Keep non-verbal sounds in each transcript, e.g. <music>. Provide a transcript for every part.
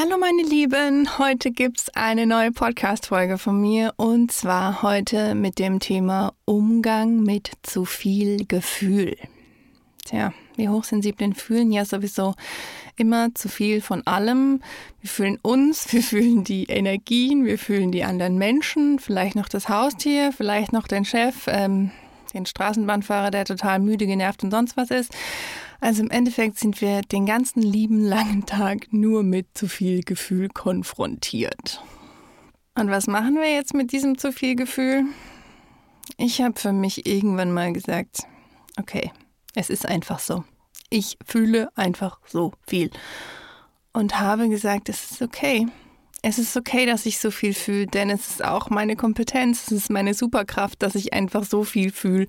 Hallo meine Lieben, heute gibt es eine neue Podcast-Folge von mir und zwar heute mit dem Thema Umgang mit zu viel Gefühl. Tja, wir Hochsensiblen fühlen ja sowieso immer zu viel von allem. Wir fühlen uns, <laughs> wir fühlen die Energien, wir fühlen die anderen Menschen, vielleicht noch das Haustier, vielleicht noch den Chef, ähm, den Straßenbahnfahrer, der total müde, genervt und sonst was ist. Also im Endeffekt sind wir den ganzen lieben langen Tag nur mit zu viel Gefühl konfrontiert. Und was machen wir jetzt mit diesem zu viel Gefühl? Ich habe für mich irgendwann mal gesagt, okay, es ist einfach so. Ich fühle einfach so viel. Und habe gesagt, es ist okay es ist okay, dass ich so viel fühle, denn es ist auch meine Kompetenz, es ist meine Superkraft, dass ich einfach so viel fühle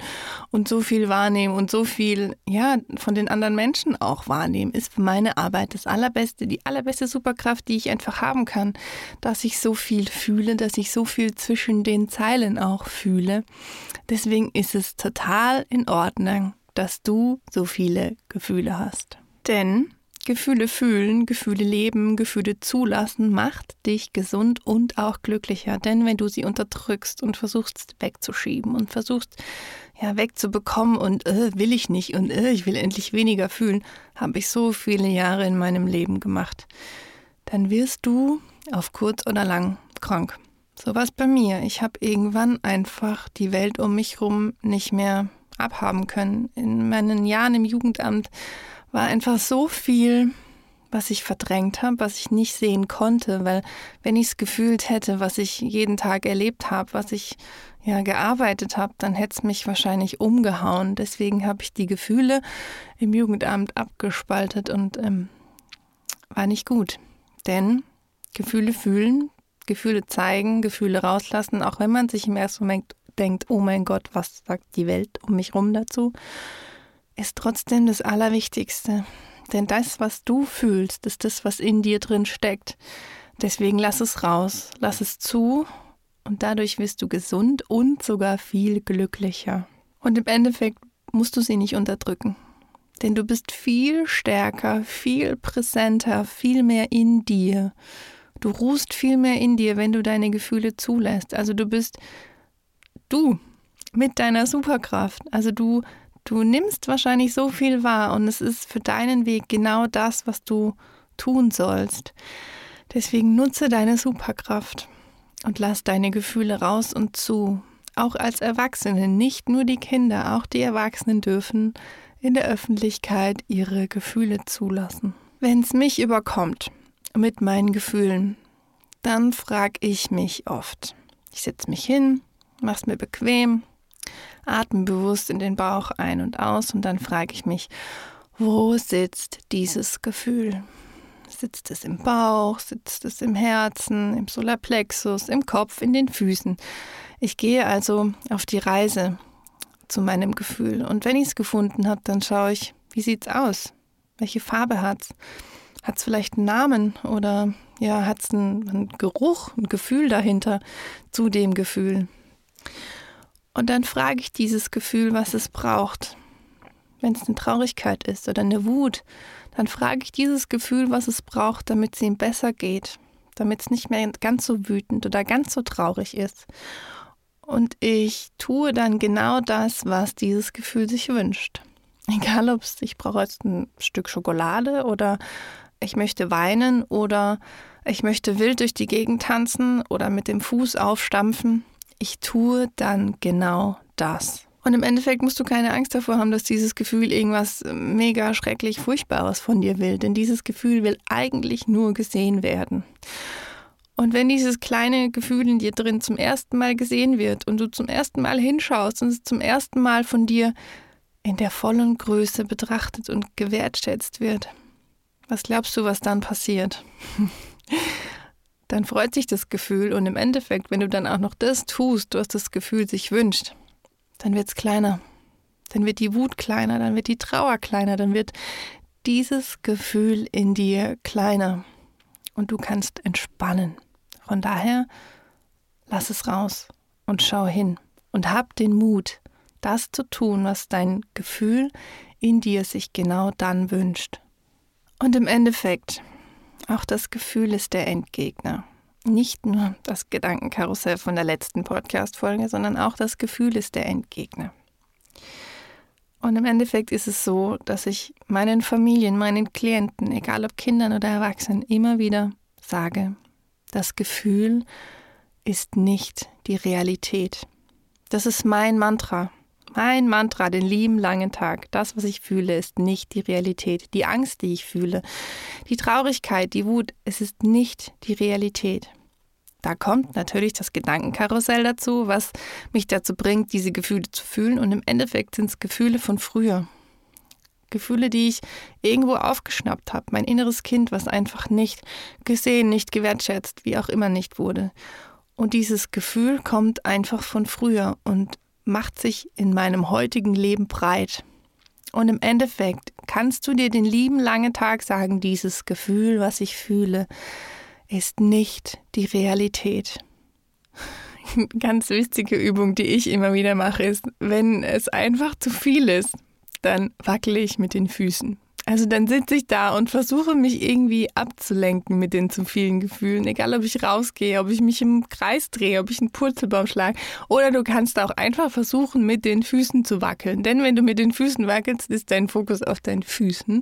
und so viel wahrnehme und so viel, ja, von den anderen Menschen auch wahrnehme, ist meine Arbeit das allerbeste, die allerbeste Superkraft, die ich einfach haben kann, dass ich so viel fühle, dass ich so viel zwischen den Zeilen auch fühle. Deswegen ist es total in Ordnung, dass du so viele Gefühle hast. Denn Gefühle fühlen, Gefühle leben, Gefühle zulassen macht dich gesund und auch glücklicher. Denn wenn du sie unterdrückst und versuchst wegzuschieben und versuchst ja wegzubekommen und äh, will ich nicht und äh, ich will endlich weniger fühlen, habe ich so viele Jahre in meinem Leben gemacht. Dann wirst du auf kurz oder lang krank. So war es bei mir. Ich habe irgendwann einfach die Welt um mich herum nicht mehr abhaben können. In meinen Jahren im Jugendamt war einfach so viel, was ich verdrängt habe, was ich nicht sehen konnte, weil wenn ich es gefühlt hätte, was ich jeden Tag erlebt habe, was ich ja gearbeitet habe, dann hätte es mich wahrscheinlich umgehauen. Deswegen habe ich die Gefühle im Jugendamt abgespaltet und ähm, war nicht gut. Denn Gefühle fühlen, Gefühle zeigen, Gefühle rauslassen, auch wenn man sich im ersten Moment denkt, oh mein Gott, was sagt die Welt um mich rum dazu? Ist trotzdem das Allerwichtigste. Denn das, was du fühlst, ist das, was in dir drin steckt. Deswegen lass es raus, lass es zu und dadurch wirst du gesund und sogar viel glücklicher. Und im Endeffekt musst du sie nicht unterdrücken. Denn du bist viel stärker, viel präsenter, viel mehr in dir. Du ruhst viel mehr in dir, wenn du deine Gefühle zulässt. Also du bist du mit deiner Superkraft. Also du Du nimmst wahrscheinlich so viel wahr und es ist für deinen Weg genau das, was du tun sollst. Deswegen nutze deine Superkraft und lass deine Gefühle raus und zu. Auch als Erwachsene, nicht nur die Kinder, auch die Erwachsenen dürfen in der Öffentlichkeit ihre Gefühle zulassen. Wenn es mich überkommt mit meinen Gefühlen, dann frage ich mich oft. Ich setze mich hin, mach's mir bequem, atme bewusst in den Bauch ein und aus und dann frage ich mich, wo sitzt dieses Gefühl? Sitzt es im Bauch, sitzt es im Herzen, im Solarplexus, im Kopf, in den Füßen? Ich gehe also auf die Reise zu meinem Gefühl und wenn ich es gefunden habe, dann schaue ich, wie sieht's aus? Welche Farbe hat's? Hat es vielleicht einen Namen oder ja, hat es einen, einen Geruch, ein Gefühl dahinter zu dem Gefühl? Und dann frage ich dieses Gefühl, was es braucht. Wenn es eine Traurigkeit ist oder eine Wut, dann frage ich dieses Gefühl, was es braucht, damit es ihm besser geht, damit es nicht mehr ganz so wütend oder ganz so traurig ist. Und ich tue dann genau das, was dieses Gefühl sich wünscht. <laughs> Egal, ob es ich brauche jetzt ein Stück Schokolade oder ich möchte weinen oder ich möchte wild durch die Gegend tanzen oder mit dem Fuß aufstampfen ich tue dann genau das. Und im Endeffekt musst du keine Angst davor haben, dass dieses Gefühl irgendwas mega schrecklich Furchtbares von dir will. Denn dieses Gefühl will eigentlich nur gesehen werden. Und wenn dieses kleine Gefühl in dir drin zum ersten Mal gesehen wird und du zum ersten Mal hinschaust und es zum ersten Mal von dir in der vollen Größe betrachtet und gewertschätzt wird, was glaubst du, was dann passiert? Dann freut sich das Gefühl und im Endeffekt, wenn du dann auch noch das tust, was das Gefühl sich wünscht, dann wird es kleiner. Dann wird die Wut kleiner, dann wird die Trauer kleiner, dann wird dieses Gefühl in dir kleiner und du kannst entspannen. Von daher lass es raus und schau hin und hab den Mut, das zu tun, was dein Gefühl in dir sich genau dann wünscht. Und im Endeffekt, auch das Gefühl ist der Endgegner. Nicht nur das Gedankenkarussell von der letzten Podcast-Folge, sondern auch das Gefühl ist der Endgegner. Und im Endeffekt ist es so, dass ich meinen Familien, meinen Klienten, egal ob Kindern oder Erwachsenen, immer wieder sage, das Gefühl ist nicht die Realität. Das ist mein Mantra. Mein Mantra, den lieben langen Tag. Das, was ich fühle, ist nicht die Realität. Die Angst, die ich fühle, die Traurigkeit, die Wut, es ist nicht die Realität. Da kommt natürlich das Gedankenkarussell dazu, was mich dazu bringt, diese Gefühle zu fühlen. Und im Endeffekt sind es Gefühle von früher. Gefühle, die ich irgendwo aufgeschnappt habe. Mein inneres Kind, was einfach nicht gesehen, nicht gewertschätzt, wie auch immer nicht wurde. Und dieses Gefühl kommt einfach von früher und macht sich in meinem heutigen Leben breit. Und im Endeffekt kannst du dir den lieben langen Tag sagen, dieses Gefühl, was ich fühle, ist nicht die Realität. <laughs> Ganz wichtige Übung, die ich immer wieder mache, ist, wenn es einfach zu viel ist, dann wackele ich mit den Füßen. Also dann sitze ich da und versuche mich irgendwie abzulenken mit den zu vielen Gefühlen, egal ob ich rausgehe, ob ich mich im Kreis drehe, ob ich einen Purzelbaum schlage. Oder du kannst auch einfach versuchen, mit den Füßen zu wackeln. Denn wenn du mit den Füßen wackelst, ist dein Fokus auf deinen Füßen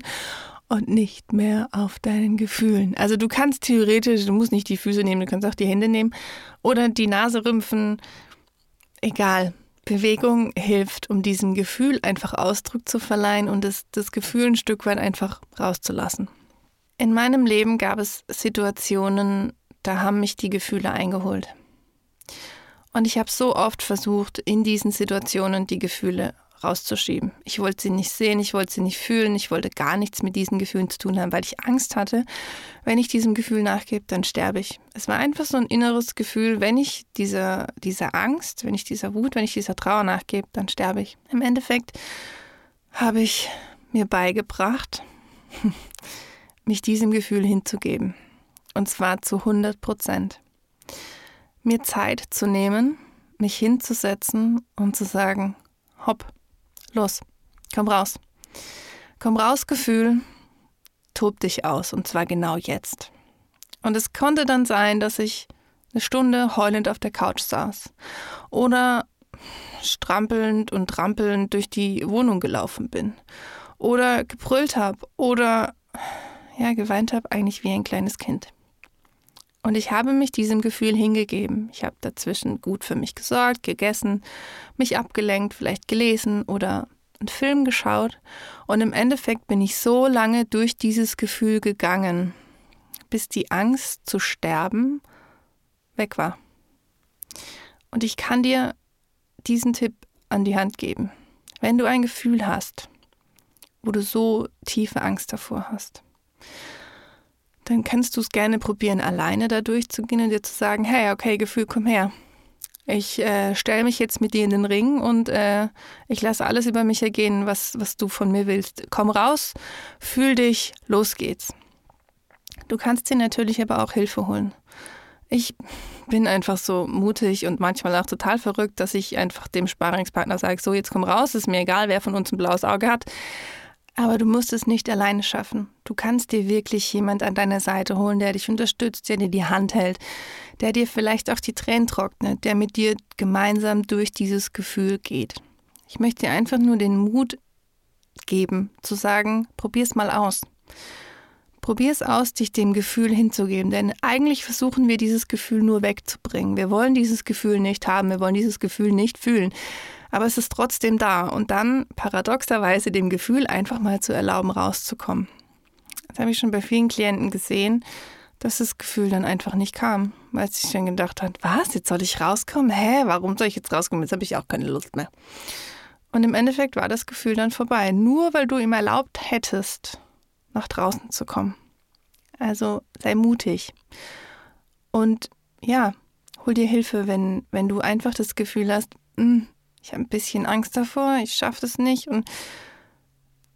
und nicht mehr auf deinen Gefühlen. Also du kannst theoretisch, du musst nicht die Füße nehmen, du kannst auch die Hände nehmen oder die Nase rümpfen. Egal. Bewegung hilft, um diesem Gefühl einfach Ausdruck zu verleihen und das, das Gefühl ein Stück weit einfach rauszulassen. In meinem Leben gab es Situationen, da haben mich die Gefühle eingeholt. Und ich habe so oft versucht, in diesen Situationen die Gefühle rauszuschieben. Ich wollte sie nicht sehen, ich wollte sie nicht fühlen, ich wollte gar nichts mit diesen Gefühlen zu tun haben, weil ich Angst hatte, wenn ich diesem Gefühl nachgebe, dann sterbe ich. Es war einfach so ein inneres Gefühl, wenn ich dieser, dieser Angst, wenn ich dieser Wut, wenn ich dieser Trauer nachgebe, dann sterbe ich. Im Endeffekt habe ich mir beigebracht, <laughs> mich diesem Gefühl hinzugeben. Und zwar zu 100 Prozent. Mir Zeit zu nehmen, mich hinzusetzen und zu sagen, hopp, Los, komm raus. Komm raus, Gefühl, tob dich aus und zwar genau jetzt. Und es konnte dann sein, dass ich eine Stunde heulend auf der Couch saß oder strampelnd und trampelnd durch die Wohnung gelaufen bin oder gebrüllt habe oder ja, geweint habe, eigentlich wie ein kleines Kind. Und ich habe mich diesem Gefühl hingegeben. Ich habe dazwischen gut für mich gesorgt, gegessen, mich abgelenkt, vielleicht gelesen oder einen Film geschaut. Und im Endeffekt bin ich so lange durch dieses Gefühl gegangen, bis die Angst zu sterben weg war. Und ich kann dir diesen Tipp an die Hand geben. Wenn du ein Gefühl hast, wo du so tiefe Angst davor hast, dann kannst du es gerne probieren, alleine da durchzugehen und dir zu sagen, hey, okay, Gefühl, komm her. Ich äh, stelle mich jetzt mit dir in den Ring und äh, ich lasse alles über mich ergehen, was, was du von mir willst. Komm raus, fühl dich, los geht's. Du kannst dir natürlich aber auch Hilfe holen. Ich bin einfach so mutig und manchmal auch total verrückt, dass ich einfach dem Sparingspartner sage, so jetzt komm raus, ist mir egal, wer von uns ein blaues Auge hat. Aber du musst es nicht alleine schaffen. Du kannst dir wirklich jemand an deiner Seite holen, der dich unterstützt, der dir die Hand hält, der dir vielleicht auch die Tränen trocknet, der mit dir gemeinsam durch dieses Gefühl geht. Ich möchte dir einfach nur den Mut geben, zu sagen, probier's mal aus. Probier es aus, dich dem Gefühl hinzugeben, denn eigentlich versuchen wir dieses Gefühl nur wegzubringen. Wir wollen dieses Gefühl nicht haben, wir wollen dieses Gefühl nicht fühlen aber es ist trotzdem da und dann paradoxerweise dem Gefühl einfach mal zu erlauben, rauszukommen. Das habe ich schon bei vielen Klienten gesehen, dass das Gefühl dann einfach nicht kam, weil sie sich dann gedacht hat, was, jetzt soll ich rauskommen? Hä, warum soll ich jetzt rauskommen? Jetzt habe ich auch keine Lust mehr. Und im Endeffekt war das Gefühl dann vorbei, nur weil du ihm erlaubt hättest, nach draußen zu kommen. Also sei mutig. Und ja, hol dir Hilfe, wenn, wenn du einfach das Gefühl hast, mh, hm, ich habe ein bisschen Angst davor, ich schaffe das nicht. Und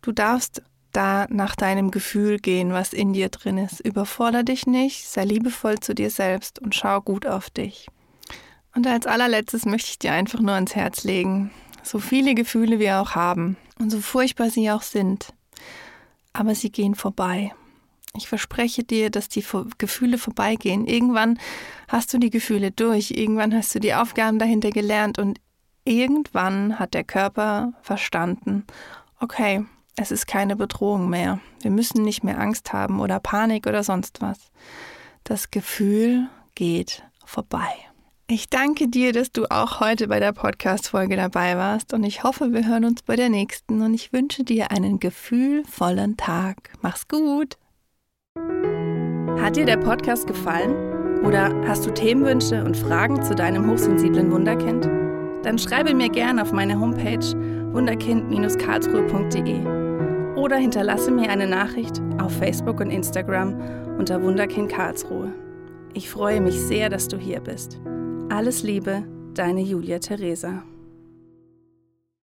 du darfst da nach deinem Gefühl gehen, was in dir drin ist. Überforder dich nicht, sei liebevoll zu dir selbst und schau gut auf dich. Und als allerletztes möchte ich dir einfach nur ans Herz legen, so viele Gefühle wir auch haben und so furchtbar sie auch sind, aber sie gehen vorbei. Ich verspreche dir, dass die Gefühle vorbeigehen. Irgendwann hast du die Gefühle durch, irgendwann hast du die Aufgaben dahinter gelernt und irgendwann hat der Körper verstanden, okay, es ist keine Bedrohung mehr. Wir müssen nicht mehr Angst haben oder Panik oder sonst was. Das Gefühl geht vorbei. Ich danke dir, dass du auch heute bei der Podcast-Folge dabei warst und ich hoffe, wir hören uns bei der nächsten und ich wünsche dir einen gefühlvollen Tag. Mach's gut! Hat dir der Podcast gefallen? Oder hast du Themenwünsche und Fragen zu deinem hochsensiblen Wunderkind? Dann schreibe mir gerne auf meine Homepage wunderkind-karlsruhe.de oder hinterlasse mir eine Nachricht auf Facebook und Instagram unter Wunderkind Karlsruhe. Ich freue mich sehr, dass du hier bist. Alles Liebe, deine Julia Theresa.